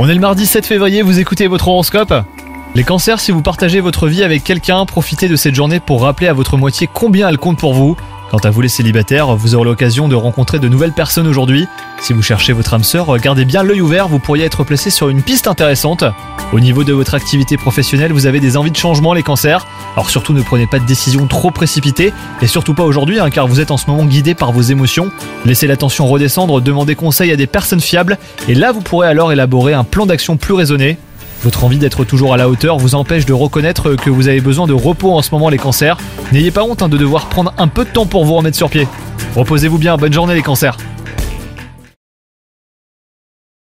On est le mardi 7 février, vous écoutez votre horoscope Les cancers, si vous partagez votre vie avec quelqu'un, profitez de cette journée pour rappeler à votre moitié combien elle compte pour vous. Quant à vous les célibataires, vous aurez l'occasion de rencontrer de nouvelles personnes aujourd'hui. Si vous cherchez votre âme sœur, gardez bien l'œil ouvert, vous pourriez être placé sur une piste intéressante. Au niveau de votre activité professionnelle, vous avez des envies de changement les cancers. Alors surtout ne prenez pas de décisions trop précipitées, et surtout pas aujourd'hui hein, car vous êtes en ce moment guidé par vos émotions. Laissez la tension redescendre, demandez conseil à des personnes fiables, et là vous pourrez alors élaborer un plan d'action plus raisonné. Votre envie d'être toujours à la hauteur vous empêche de reconnaître que vous avez besoin de repos en ce moment les cancers. N'ayez pas honte hein, de devoir prendre un peu de temps pour vous remettre sur pied. Reposez-vous bien, bonne journée les cancers